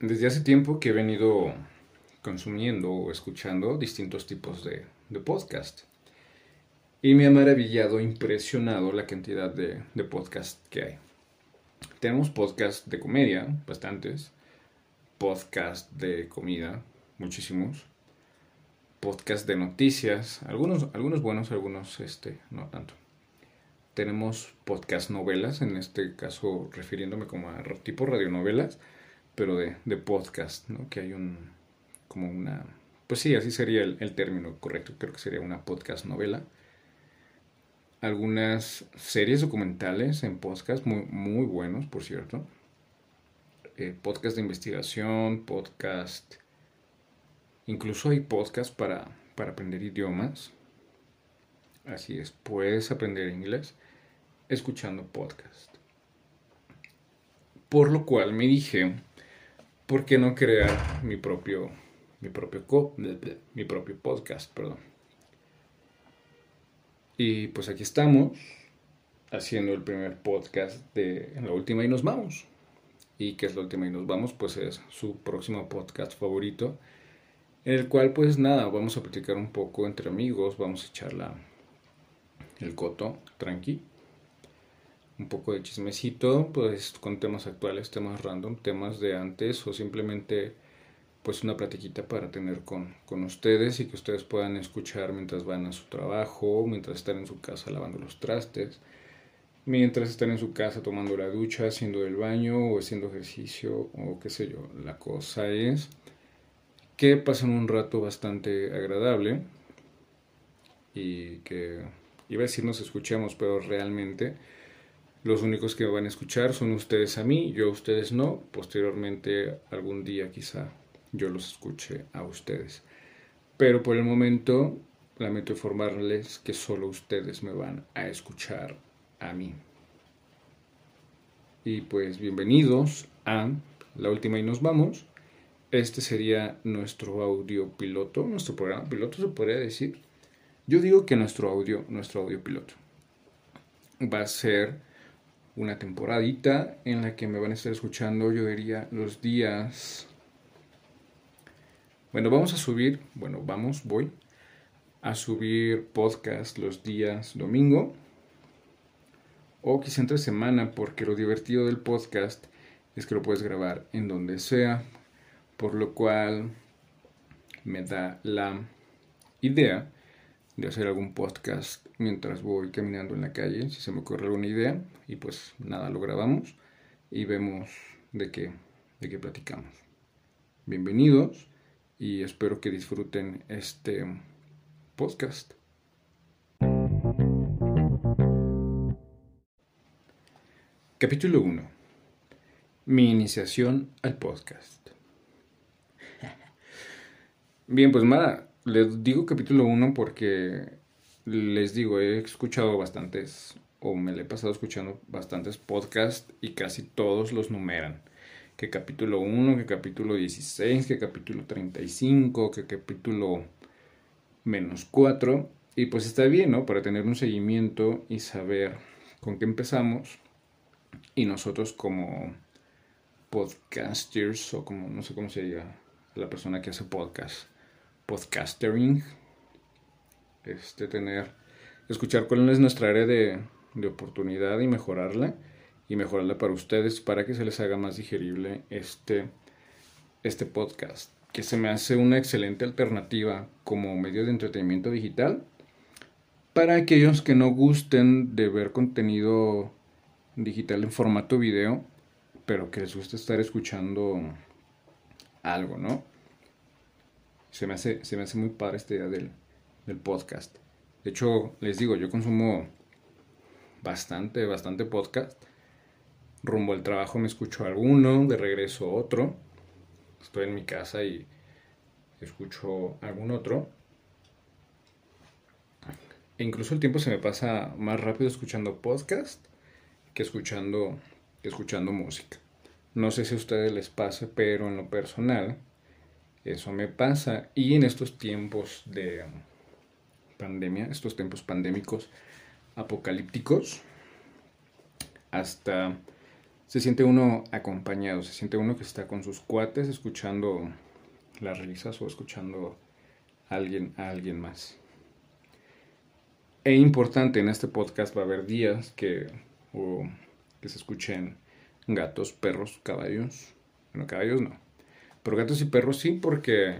desde hace tiempo que he venido consumiendo o escuchando distintos tipos de, podcast. Y me ha maravillado, impresionado la cantidad de, de podcast que hay. Tenemos podcast de comedia, bastantes. Podcast de comida, muchísimos. Podcast de noticias, algunos, algunos buenos, algunos este, no tanto. Tenemos podcast novelas, en este caso refiriéndome como a tipo radionovelas pero de, de podcast, ¿no? Que hay un, como una, pues sí, así sería el, término correcto, creo que sería una podcast novela. Algunas series documentales en podcast, muy, muy buenos, por cierto. Eh, podcast de investigación, podcast... Incluso hay podcast para, para aprender idiomas. Así es, puedes aprender inglés escuchando podcast. Por lo cual me dije, ¿por qué no crear mi propio, mi propio, mi propio podcast? Perdón. Y pues aquí estamos haciendo el primer podcast de la última y nos vamos. ¿Y qué es la última y nos vamos? Pues es su próximo podcast favorito. En el cual pues nada, vamos a platicar un poco entre amigos, vamos a echar la, el coto, tranqui un poco de chismecito, pues con temas actuales, temas random, temas de antes o simplemente pues una platiquita para tener con, con ustedes y que ustedes puedan escuchar mientras van a su trabajo, mientras están en su casa lavando los trastes, mientras están en su casa tomando la ducha, haciendo el baño o haciendo ejercicio o qué sé yo. La cosa es que pasen un rato bastante agradable y que iba a decir nos escuchemos, pero realmente los únicos que van a escuchar son ustedes a mí, yo a ustedes no. Posteriormente, algún día quizá yo los escuche a ustedes. Pero por el momento, lamento informarles que solo ustedes me van a escuchar a mí. Y pues bienvenidos a La Última y nos vamos. Este sería nuestro audio piloto, nuestro programa piloto se podría decir. Yo digo que nuestro audio, nuestro audio piloto va a ser una temporadita en la que me van a estar escuchando, yo diría, los días... Bueno, vamos a subir, bueno, vamos, voy a subir podcast los días domingo. O quizá entre semana, porque lo divertido del podcast es que lo puedes grabar en donde sea, por lo cual me da la idea de hacer algún podcast mientras voy caminando en la calle, si se me ocurre alguna idea, y pues nada, lo grabamos y vemos de qué, de qué platicamos. Bienvenidos y espero que disfruten este podcast. Capítulo 1. Mi iniciación al podcast. Bien, pues nada, les digo capítulo 1 porque les digo, he escuchado bastantes, o me le he pasado escuchando bastantes podcasts y casi todos los numeran. Que capítulo 1, que capítulo 16, que capítulo 35, que capítulo menos 4. Y pues está bien, ¿no? Para tener un seguimiento y saber con qué empezamos. Y nosotros como podcasters, o como no sé cómo se diga la persona que hace podcast podcastering, este, tener, escuchar cuál es nuestra área de, de oportunidad y mejorarla y mejorarla para ustedes para que se les haga más digerible este, este podcast, que se me hace una excelente alternativa como medio de entretenimiento digital para aquellos que no gusten de ver contenido digital en formato video, pero que les guste estar escuchando algo, ¿no? Se me hace, se me hace muy padre esta idea del, del podcast. De hecho, les digo, yo consumo bastante, bastante podcast. Rumbo al trabajo me escucho alguno, de regreso otro. Estoy en mi casa y escucho algún otro. E incluso el tiempo se me pasa más rápido escuchando podcast que escuchando, escuchando música. No sé si a ustedes les pasa, pero en lo personal eso me pasa. Y en estos tiempos de pandemia, estos tiempos pandémicos apocalípticos, hasta se siente uno acompañado, se siente uno que está con sus cuates escuchando las risas o escuchando a alguien, a alguien más. E importante, en este podcast va a haber días que, que se escuchen gatos, perros, caballos. Bueno, caballos no. Pero gatos y perros sí, porque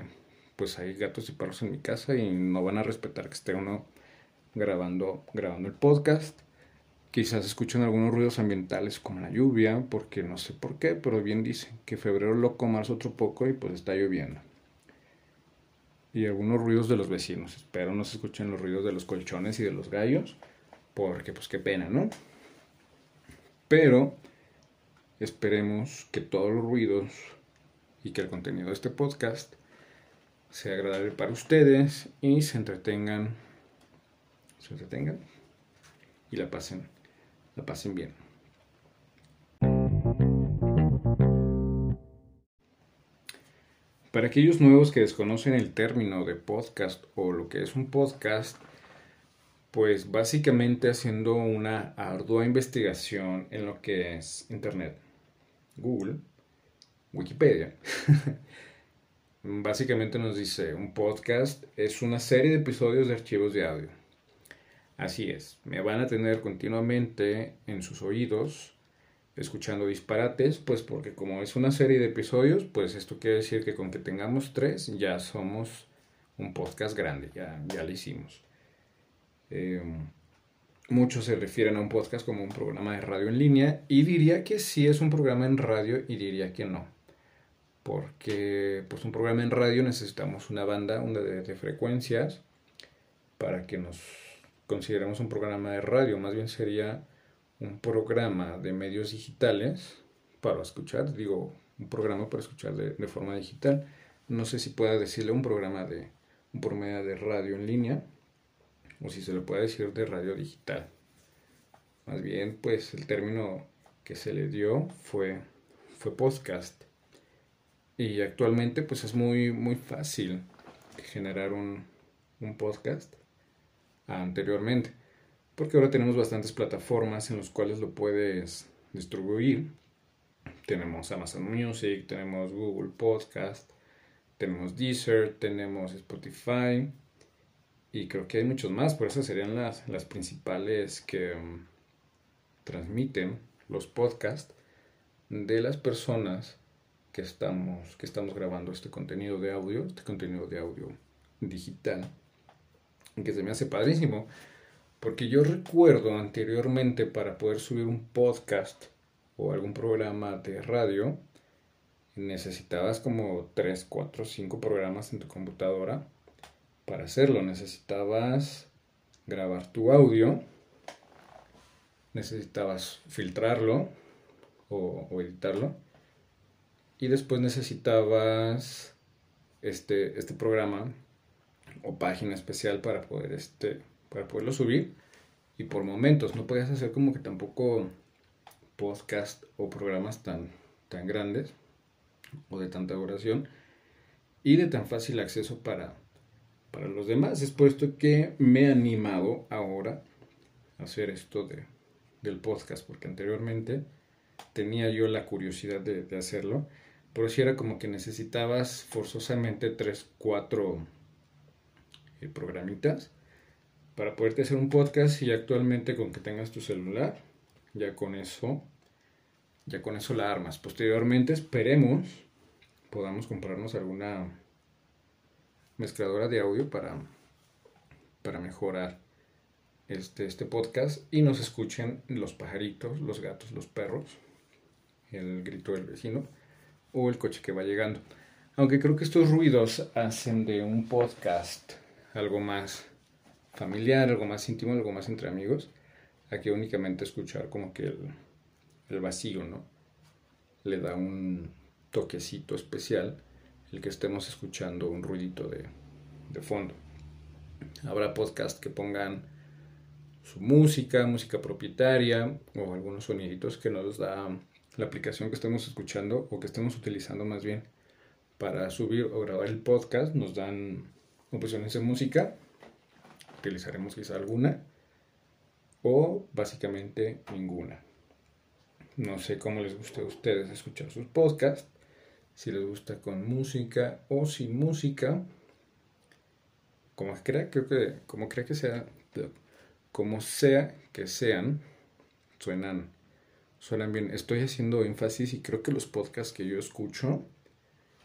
pues hay gatos y perros en mi casa y no van a respetar que esté uno grabando, grabando el podcast. Quizás escuchen algunos ruidos ambientales como la lluvia, porque no sé por qué, pero bien dicen que febrero loco, marzo otro poco y pues está lloviendo. Y algunos ruidos de los vecinos. Espero no se escuchen los ruidos de los colchones y de los gallos, porque pues qué pena, ¿no? Pero esperemos que todos los ruidos y que el contenido de este podcast sea agradable para ustedes y se entretengan, se entretengan y la pasen, la pasen bien. Para aquellos nuevos que desconocen el término de podcast o lo que es un podcast, pues básicamente haciendo una ardua investigación en lo que es Internet, Google, Wikipedia, Básicamente nos dice, un podcast es una serie de episodios de archivos de audio. Así es, me van a tener continuamente en sus oídos escuchando disparates, pues porque como es una serie de episodios, pues esto quiere decir que con que tengamos tres ya somos un podcast grande, ya, ya lo hicimos. Em, muchos se refieren a un podcast como un programa de radio en línea y diría que sí es un programa en radio y diría que no porque pues un programa en radio necesitamos una banda de, de, frecuencias para que nos consideremos un programa de radio, más bien sería un programa de medios digitales para escuchar, digo, un programa para escuchar de, de forma digital. No sé si pueda decirle un programa de un programa de radio en línea o si se le puede decir de radio digital. Más bien, pues el término que se le dio fue, fue podcast y actualmente pues es muy, muy fácil generar un, podcast anteriormente. Porque ahora tenemos bastantes plataformas en las cuales lo puedes distribuir. Tenemos Amazon Music, tenemos Google Podcast, tenemos Deezer, tenemos Spotify y creo que hay muchos más, por eso serían las, las principales que um, transmiten los podcasts de las personas que estamos, que estamos grabando este contenido de audio, este contenido de audio digital, que se me hace padrísimo, porque yo recuerdo anteriormente para poder subir un podcast o algún programa de radio, necesitabas como 3, 4, 5 programas en tu computadora para hacerlo. Necesitabas grabar tu audio, necesitabas filtrarlo o, o editarlo y después necesitabas este, este programa o página especial para poder este para poderlo subir. Y por momentos no podías hacer como que tampoco podcast o programas tan tan grandes o de tanta duración y de tan fácil acceso para para los demás. Es por esto que me he animado ahora a hacer esto de, del podcast porque anteriormente tenía yo la curiosidad de, de hacerlo por si era como que necesitabas forzosamente 3, 4 eh, programitas para poderte hacer un podcast y actualmente con que tengas tu celular, ya con eso, ya con eso la armas. Posteriormente esperemos podamos comprarnos alguna mezcladora de audio para, para mejorar este, este podcast y nos escuchen los pajaritos, los gatos, los perros, el grito del vecino o el coche que va llegando. Aunque creo que estos ruidos hacen de un podcast algo más familiar, algo más íntimo, algo más entre amigos, a que únicamente escuchar como que el, vacío, ¿no? Le da un toquecito especial el que estemos escuchando un ruidito de, de fondo. Habrá podcast que pongan su música, música propietaria o algunos soniditos que nos da la aplicación que estemos escuchando o que estemos utilizando más bien para subir o grabar el podcast. Nos dan opciones de música. Utilizaremos quizá alguna o básicamente ninguna. No sé cómo les gusta a ustedes escuchar sus podcasts. Si les gusta con música o sin música. Como crea, creo que, como crea que sea, como sea que sean, suenan, suenan bien. Estoy haciendo énfasis y creo que los podcasts que yo escucho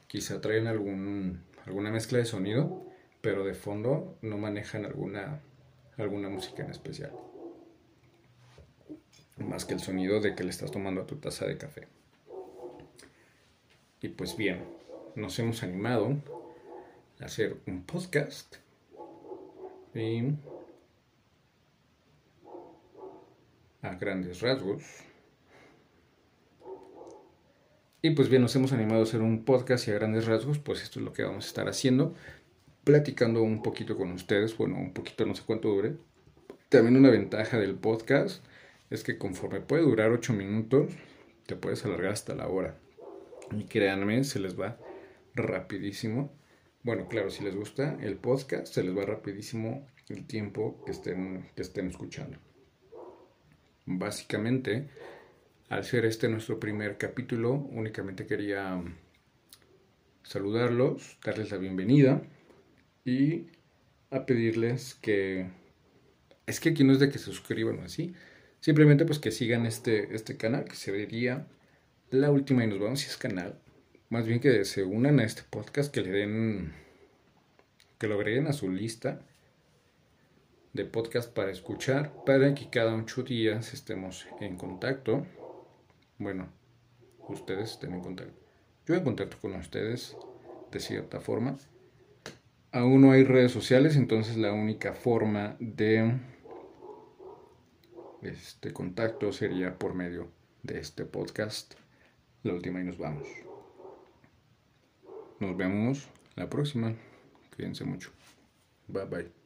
quizá traen algún, alguna mezcla de sonido, pero de fondo no manejan alguna, alguna música en especial más que el sonido de que le estás tomando a tu taza de café. Y pues bien, nos hemos animado a hacer un podcast y a grandes rasgos. Y pues bien, nos hemos animado a hacer un podcast y a grandes rasgos, pues esto es lo que vamos a estar haciendo, platicando un poquito con ustedes, bueno, un poquito, no sé cuánto dure. También una ventaja del podcast es que conforme puede durar 8 minutos, te puedes alargar hasta la hora. Y créanme, se les va rapidísimo. Bueno, claro, si les gusta el podcast, se les va rapidísimo el tiempo que estén, que estén escuchando. Básicamente, al ser este nuestro primer capítulo, únicamente quería saludarlos, darles la bienvenida y a pedirles que... Es que aquí no es de que se suscriban así, Simplemente pues que sigan este, este canal, que se vería la última y nos vamos si es canal. Más bien que se unan a este podcast, que le den, que lo agreguen a su lista de podcast para escuchar, para que cada ocho días estemos en contacto. Bueno, ustedes estén en contacto. Yo en contacto con ustedes de cierta forma. Aún no hay redes sociales, entonces la única forma de este contacto sería por medio de este podcast. La última y nos vamos. Nos vemos la próxima. Cuídense mucho. Bye bye.